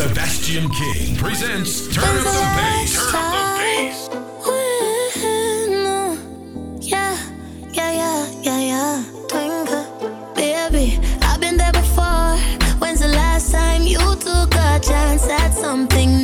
Sebastian King presents Turn Up the Bass. Turn Up the Bass. Yeah, yeah, yeah, yeah, yeah. Baby, I've been there before. When's the last time you took a chance at something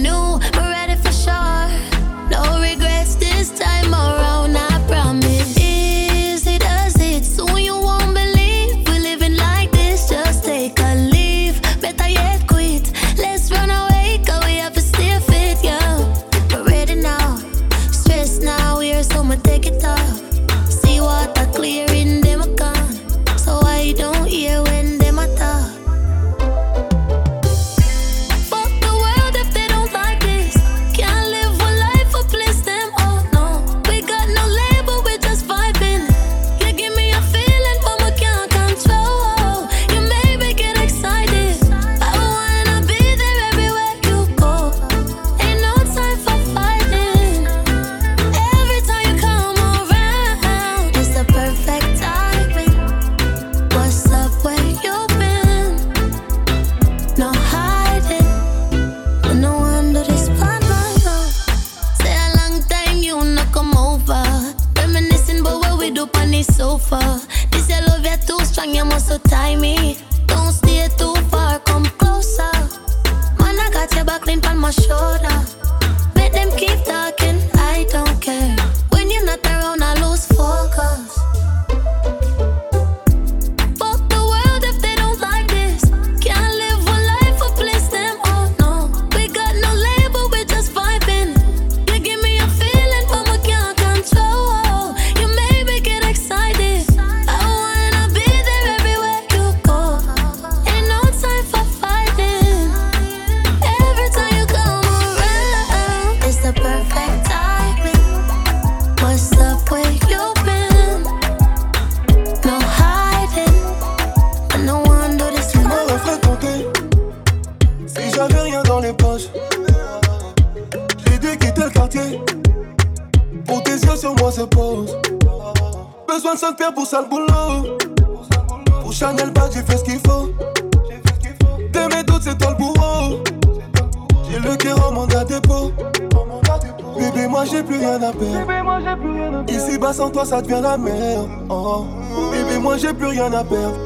sans toi ça devient la merde oh. Bébé moi j'ai plus rien à perdre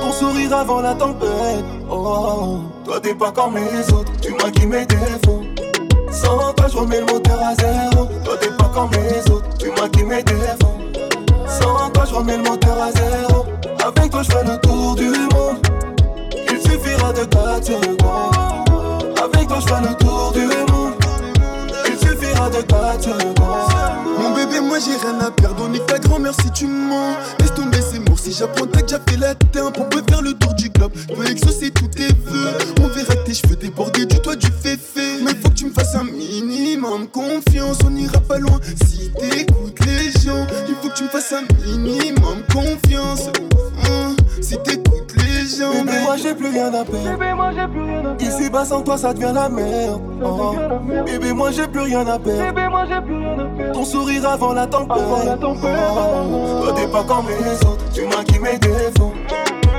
ton sourire avant la tempête. Oh, toi t'es pas comme les autres, tu maquilles mes défauts. Sans toi, je remets le moteur à zéro. Toi t'es pas comme les autres, tu maquilles mes défauts. Sans toi, je remets le moteur à zéro. Avec toi, je fais le tour du monde. Il suffira de 4 secondes. Avec toi, je fais le tour j'ai rien à perdre. On ta grand-mère si tu mens. Laisse tomber ces mots. Si j'apprends, t'as déjà fait la teinte. On peut faire le tour du globe. Je peux exaucer tous tes vœux. On verra tes cheveux déborder du toit du féfé. Mais faut que tu me fasses un minimum confiance. On ira pas loin si t'écoutes Bébé, moi j'ai plus rien à perdre. Ici bas sans toi ça devient la merde. Oh. Bébé, moi j'ai plus rien à perdre. Ton sourire avant la tempête. Oh. Toi t'es pas comme les autres, tu maquilles mes défauts.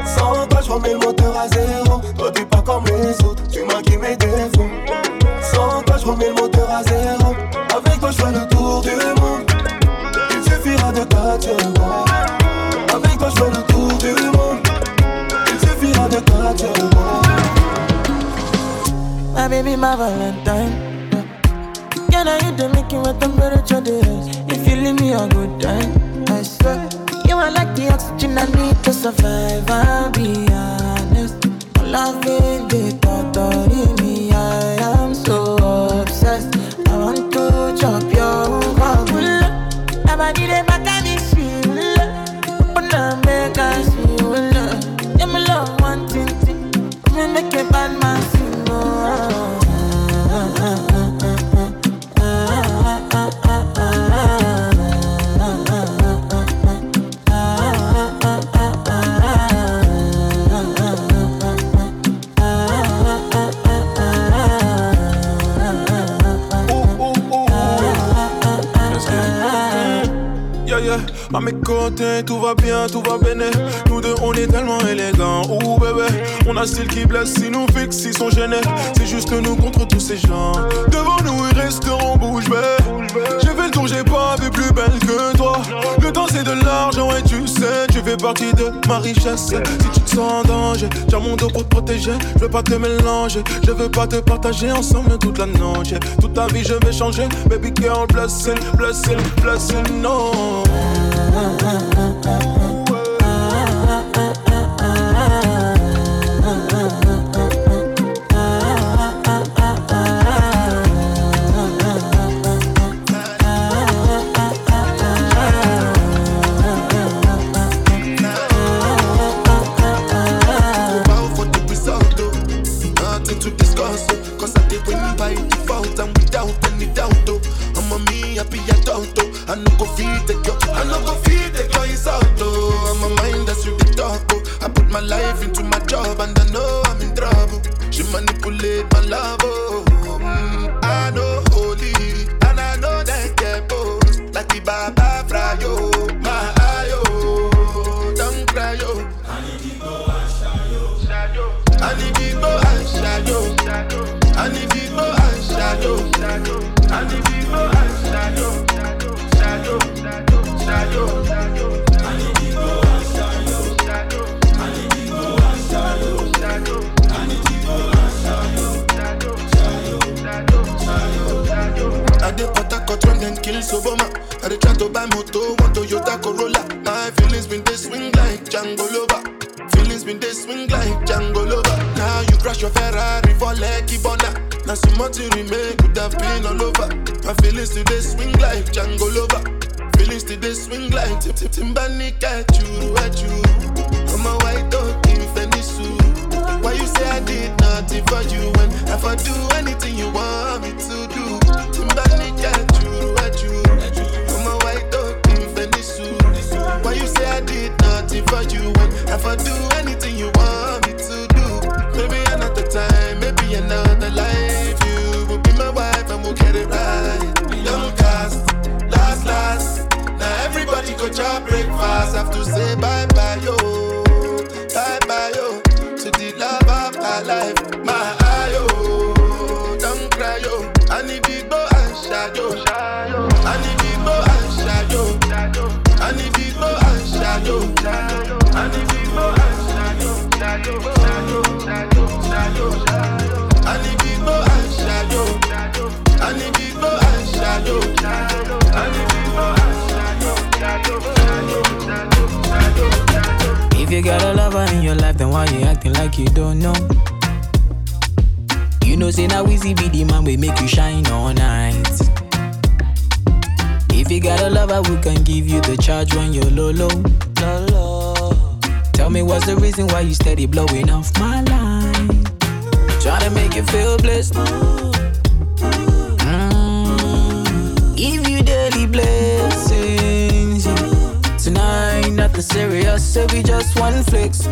Sans toi je remets le moteur à zéro. Toi t'es pas comme les autres, tu maquilles mes défauts. Sans toi je remets le moteur à zéro. Avec toi je fais le tour du monde. Il suffira de 4 secondes. Baby, my Valentine. Can I hit the making with temperature days? If you leave me a good time, I swear. You are like the oxygen I need to survive. I'll be honest. Loving the À mes côtés, tout va bien, tout va bien. Nous deux, on est tellement élégants. Ouh bébé, on a style qui blesse, si nous fixe, ils sont gênés. C'est juste nous contre tous ces gens. Devant nous, ils resteront bouche bée. J'ai fait le tour, j'ai pas de l'argent et tu sais, tu fais partie de ma richesse. Si tu te sens en danger, tiens mon dos pour te protéger. Je veux pas te mélanger, je veux pas te partager ensemble toute la nuit. Toute ta vie, je vais changer. Baby girl, blessing, blessing, blessing, no. Them kill Soboma. I dey try to buy moto, one Toyota Corolla. My feelings been they swing like Django Lover. Feelings been they swing like Django Lover. Now you crash your Ferrari for Lucky Bona. Now so much you remain could have been all over. My feelings today swing like Django Lover. Feelings today swing like Tip Tip Timbani at you, at you. I'm a white dog in Venice. Why you say I did nothing for you when I do anything you want me to do? Got a lover who can give you the charge when you're low, low, low. Tell me what's the reason why you steady blowing off my line? Trying to make you feel blessed. Mm. Give you daily blessings. yeah. Tonight, nothing serious, so we just one flex.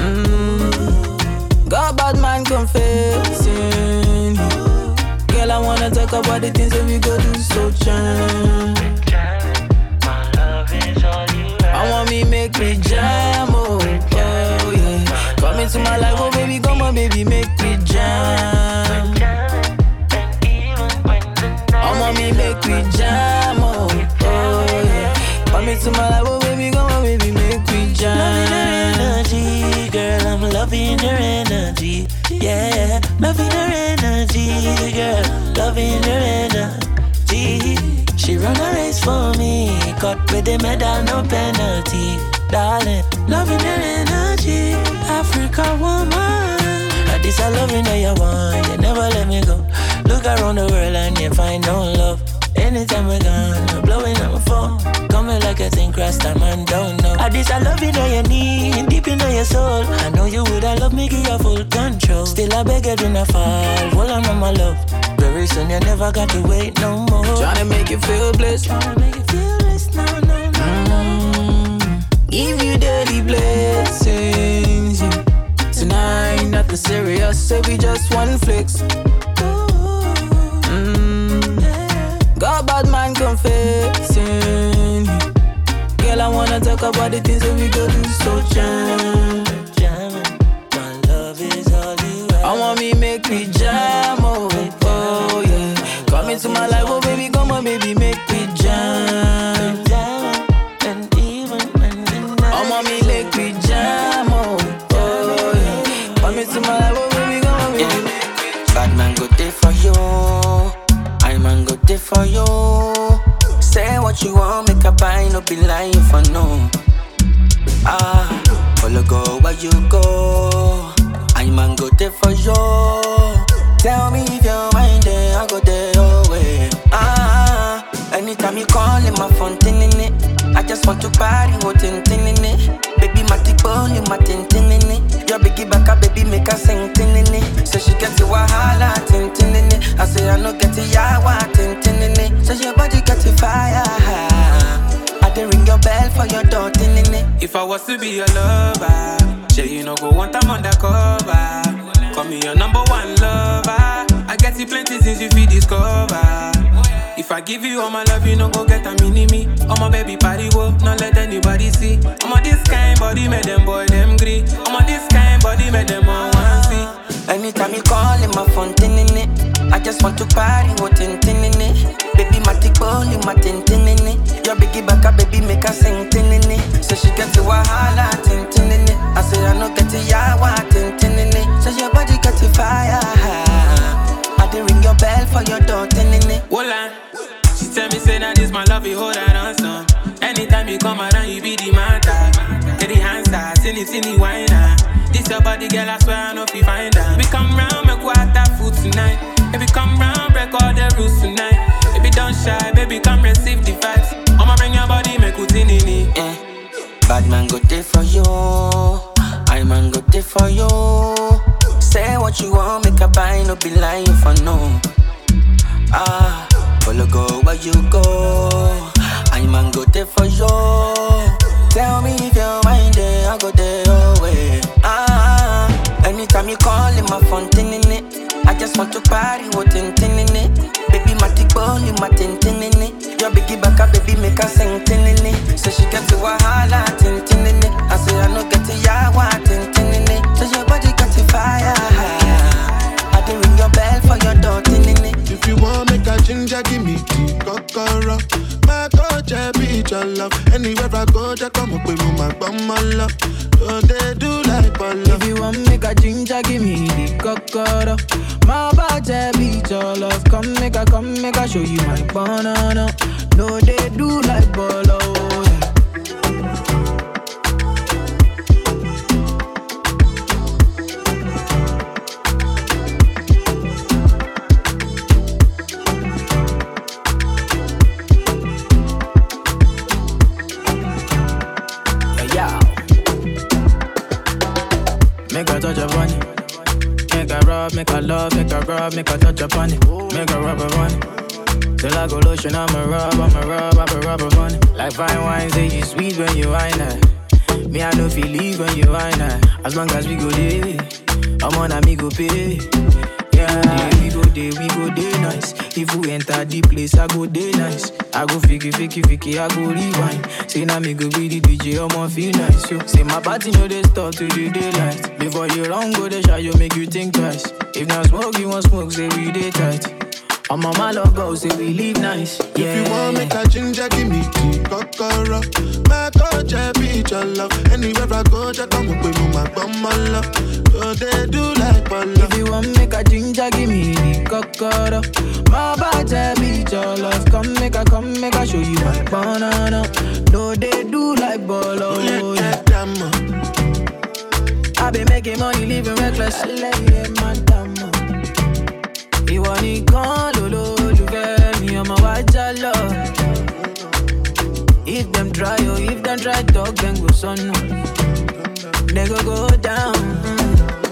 Mm. Got bad man confessing. I wanna talk about the things that we go do so jam. I want me make me jam, oh, oh yeah. Come into my life, oh baby, come on, baby, make me jam. I want me make me jam, oh, oh yeah. Come into my life, oh baby, come on, baby, make me jam. Loving her energy, girl, I'm loving her energy. Yeah, girl, loving her energy. She run a race for me, cut with the medal, no penalty. Darling, loving her energy, Africa woman. Uh, This I loving that you want, you never let me go. Look around the world and you find no love. Anytime we're gone, I'm blowing up my phone. Coming like a thing, cross time and don't know. I this I love it that you need, deep in your soul. I know you would, I love me, give you full control. Still I beg you do not fall, hold on, on my love. Very soon you never got to wait no more. Trying to make you feel blessed. Tryna make you feel this, no, no, no. Mm. Give you daily blessings. yeah. Tonight, nothing serious, so we just one flex. Bad man confessing. girl, I wanna talk about the things that we go do so jam. Jamming, my love is all you ever. I want me make me jam, oh, oh yeah. Come into my life, oh baby, come on, baby, make me jam. And even when the night I want me make me jam, oh, oh yeah. Come into my life, oh baby, come on, baby, make me Bad man go there for you. No be lying for no. Ah, follow go where you go. I man go there for you. Tell me if you're mine, then I go there your way. Ah, anytime you call in my phone, tin in it. I just want to party, what tin tin in it. Baby, my tick bone, you my tin tin in it. Your biggie back up, baby, make her sing tin in it. Say she get the wahala, tin tin in it. I say I no get the yawa, tin tin in it. Say your body get the fire. I ring your bell for your tin in. If I was to be your lover, say you no go want I'm undercover. Call me your number one lover. I get you plenty things you feel discover. If I give you all my love, you no go get a mini me. Oh my baby party wo, not let anybody see. I'm on this kind body, make them boy them gree. I'm on this kind body, make them all want see. Anytime you call in my phone, tin in it. I just want to party, what tin tin in. Baby, my tick bone, my tin tin in it. Your biggie back up, baby, make her sing tin in. So she get the wahala, tin tin in it. I say I no get the yawa, tin tin in it. So your body get to fire. I dey ring your bell for your door, tin in it. Wola, she tell me say that this my love, you hold her on some. Anytime you come around, you be the matter. Get the answer, sing it, whiner. This your body, girl, I swear I know if you find her. Baby, come round, make water food tonight. Baby, come round, break all the rules tonight. Baby, don't shy, baby, come receive the vibes. I'ma bring your body, make it in it. Yeah. Bad man go there for you. I man go there for you. Say what you want, make a buy, no be lying for no. Ah, follow go where you go. I man go there for you. Tell me if you're mine, then I go there way. Ah, anytime you call in my phone, tin in it. I just want to party, what tin tin in it. Baby, my tick bone, my tin tin in it. Your biggie back up, baby, make her sing tin in it. So she get the wahala, tin tin in it. I say I no get the yawa, tin tin in it. So your body got the fire. I dey ring your bell for your door, tin in it. If you want make a ginger, give me the kokoro. My coach, I eh, be your love. Anywhere I go, just come up with my bum, my love. So they do like bala. If want make a ginger, give me the cocoa. My body beat your love. Come make a, come make a show you my banana. No, they do like bolo. Make a a love, make a rub, make a touch upon it. Make a rub upon it. Till I go lotion, I'ma rub, I'ma rub, I'ma rub upon it. Like fine wine, say you sweet when you wine it. Me, I know feel leave when you wine it. As long as we go there, I'm on a me go pay. Yeah, we go there, we go there nice. If we enter the place, I go there nice. I go fiki, fiki, fiki, I go rewind. Say now me go be the DJ, I'ma feel nice. Yo. Say my party know they stop to the daylight. Before you run, go the shot, you make you think twice. If not smoke, you want smoke, say we day tight. I'm on my love go, say we live nice. Yeah. If you want make a ginger, give me the kokoro. My coach, I be your love. Anywhere I go, just come up with me, my bum, my love. So they do like bala. If you want make a ginger, give me the cocoa. My body be your love. Come make a, come make a show you my banana. No, they do like bolo. Oh, Yeah. yeah, damn. I been making money, living reckless. Ẹlẹ́yẹ máa dààmú. Ìwọ nìkan lolólùfẹ́ mi, ọmọ wa já lọ. If them try, oh, if them try, talk, then go sọnù. They go go down.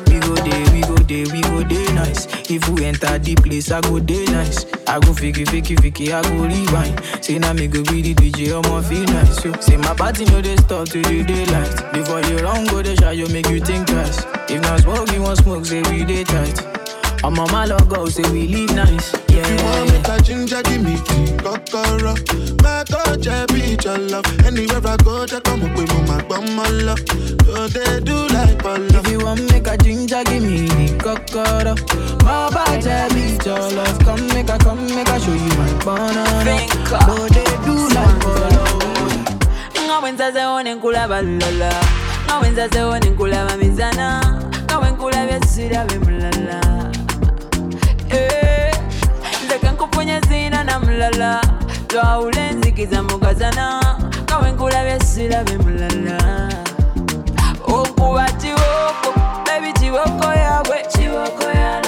We go there, we go there, we go there nice. If we enter the place, I go there nice. I go fiki, fiki, fiki, I go rewind. Say now me go be the DJ, I'ma feel nice. Yo. Say my party no they stop to the daylight. Before you run, go the shot, you make you think twice. If not smoke, you want smoke, say we day tight. I'm on my logo, say we live nice. Yeah. You want make a ginger, give me the kokoro. My touch, I be your love. Anywhere I go, just come up with my bum, my love. So they do like Polo. If you want make a ginger, give me the cocoa. My body beat your love. Come make a, come make a show you my banana. But they do like polo. nga bwensaze one nkulaba lala nga bwensaze one nkulaba mizana nga bwenkulabye sirabe mulala Eh, nze kenkufunye ziina na mulala twawula enzikiza mugazana nga bwenkulabye sirabe mulala onkuba kiwoko bebi kiwoko yawe. Kiwoko yala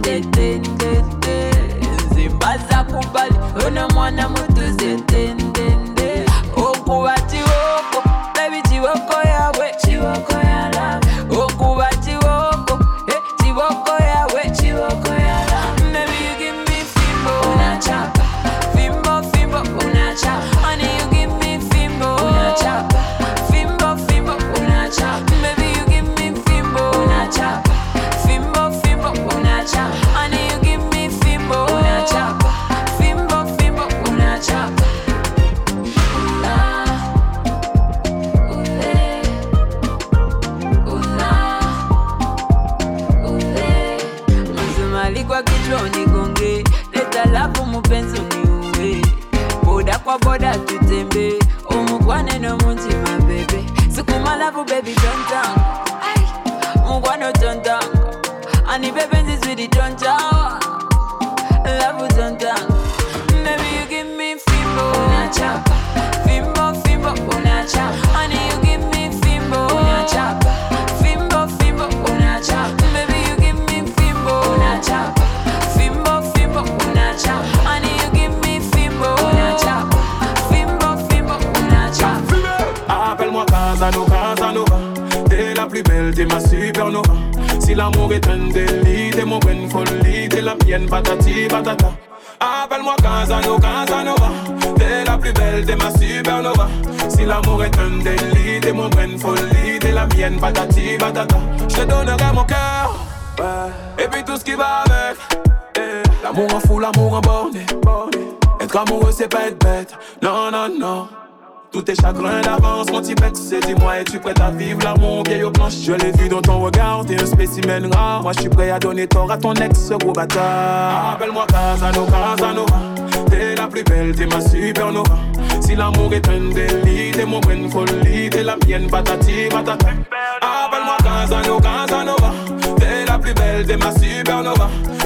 mwana muletetendende nze mbaza kubali ono mwana mutuzetendende baby you give me fimbo, unachapa, fimbo fimbo unachapa, honey you give me fimbo, unachapa, fimbo fimbo unachapa, baby you give me fimbo, unachapa, fimbo fimbo unachapa, honey you give me fimbo, unachapa, fimbo fimbo unachapa. Appelle-moi Casanova. T'es la plus belle, t'es ma supernova. Si l'amour est un délit, t'es mon bonne folie, t'es la mienne, patati patata. Appelle-moi Casanova, Casanova. T'es la plus belle, t'es ma supernova. Si l'amour est un délit, t'es mon folie, t'es la mienne, patati patata. Je te donnerai mon cœur, et puis tout ce qui va avec. Eh, L'amour en fou, l'amour en borné. Être amoureux, c'est pas être bête. Non, non, non. Tous tes chagrins d'avance, mon petit c'est dis-moi, es-tu prête à vivre l'amour vieille aux planches Je l'ai vu dans ton regard, t'es un spécimen rare. Moi, je suis prêt à donner tort à ton ex, gros bâtard. Appelle-moi Casanova, Casanova. T'es la plus belle, t'es ma supernova. Si l'amour est un délit, t'es mon bonne folie, t'es la mienne, patati, patata. Appelle-moi Casanova, Casanova.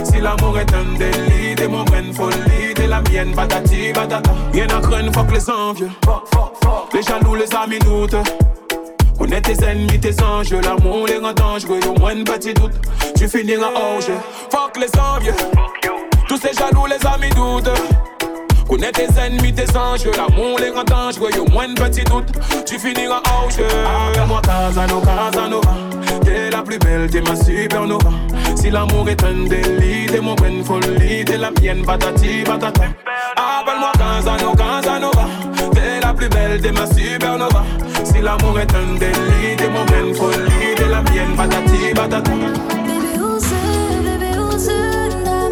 Si l'amour est un délit, mon bonne folie, t'es la mienne, patati, patata. Rien à craindre, fuck les envieux. Les jaloux, les amis doutent. Connais tes ennemis, tes anges, l'amour les rend dangereux, au moins un petit doute, tu finiras en jeu. Fuck les envieux, tous ces jaloux, les amis doutent. Connais tes ennemis, tes anges, l'amour les rend dangereux, au moins un petit doute, tu finiras en jeu. Appelle-moi Casanova, Casanova, t'es la plus belle, t'es ma supernova. Si l'amour est un délit, t'es mon bonne folie, t'es la mienne, patati, patata. Appelle-moi Casanova, Casanova, t'es la plus belle, t'es ma supernova. Si l'amour est un délit, t'es mon bonne folie, t'es la mienne, patati, patata. Baby, who's it? Baby, who's it? Nah,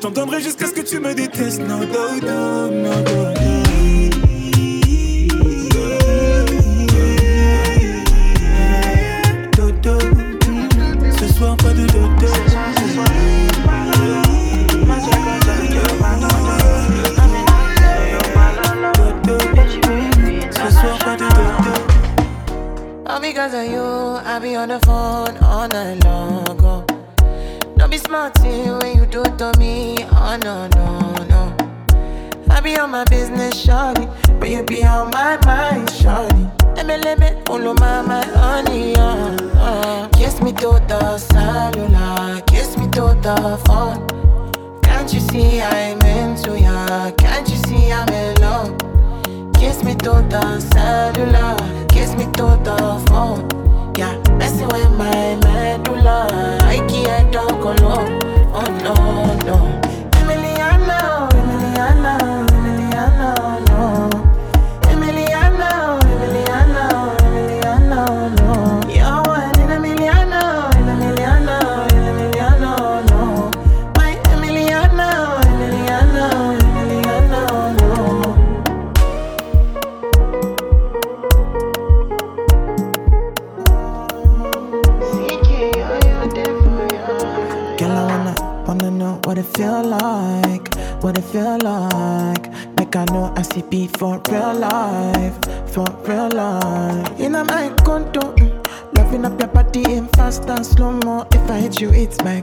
Je t'en jusqu'à ce que tu me détestes. No, no, no. your. Can't you see I'm into ya? Can't you see I'm in love? Kiss me through the cellular, kiss me through the phone. Yeah, messing with my medulla. I can't talk alone. for real life, for real life. In a my condo, mm. loving up your body in fast and slow mo. If I hit you, it's my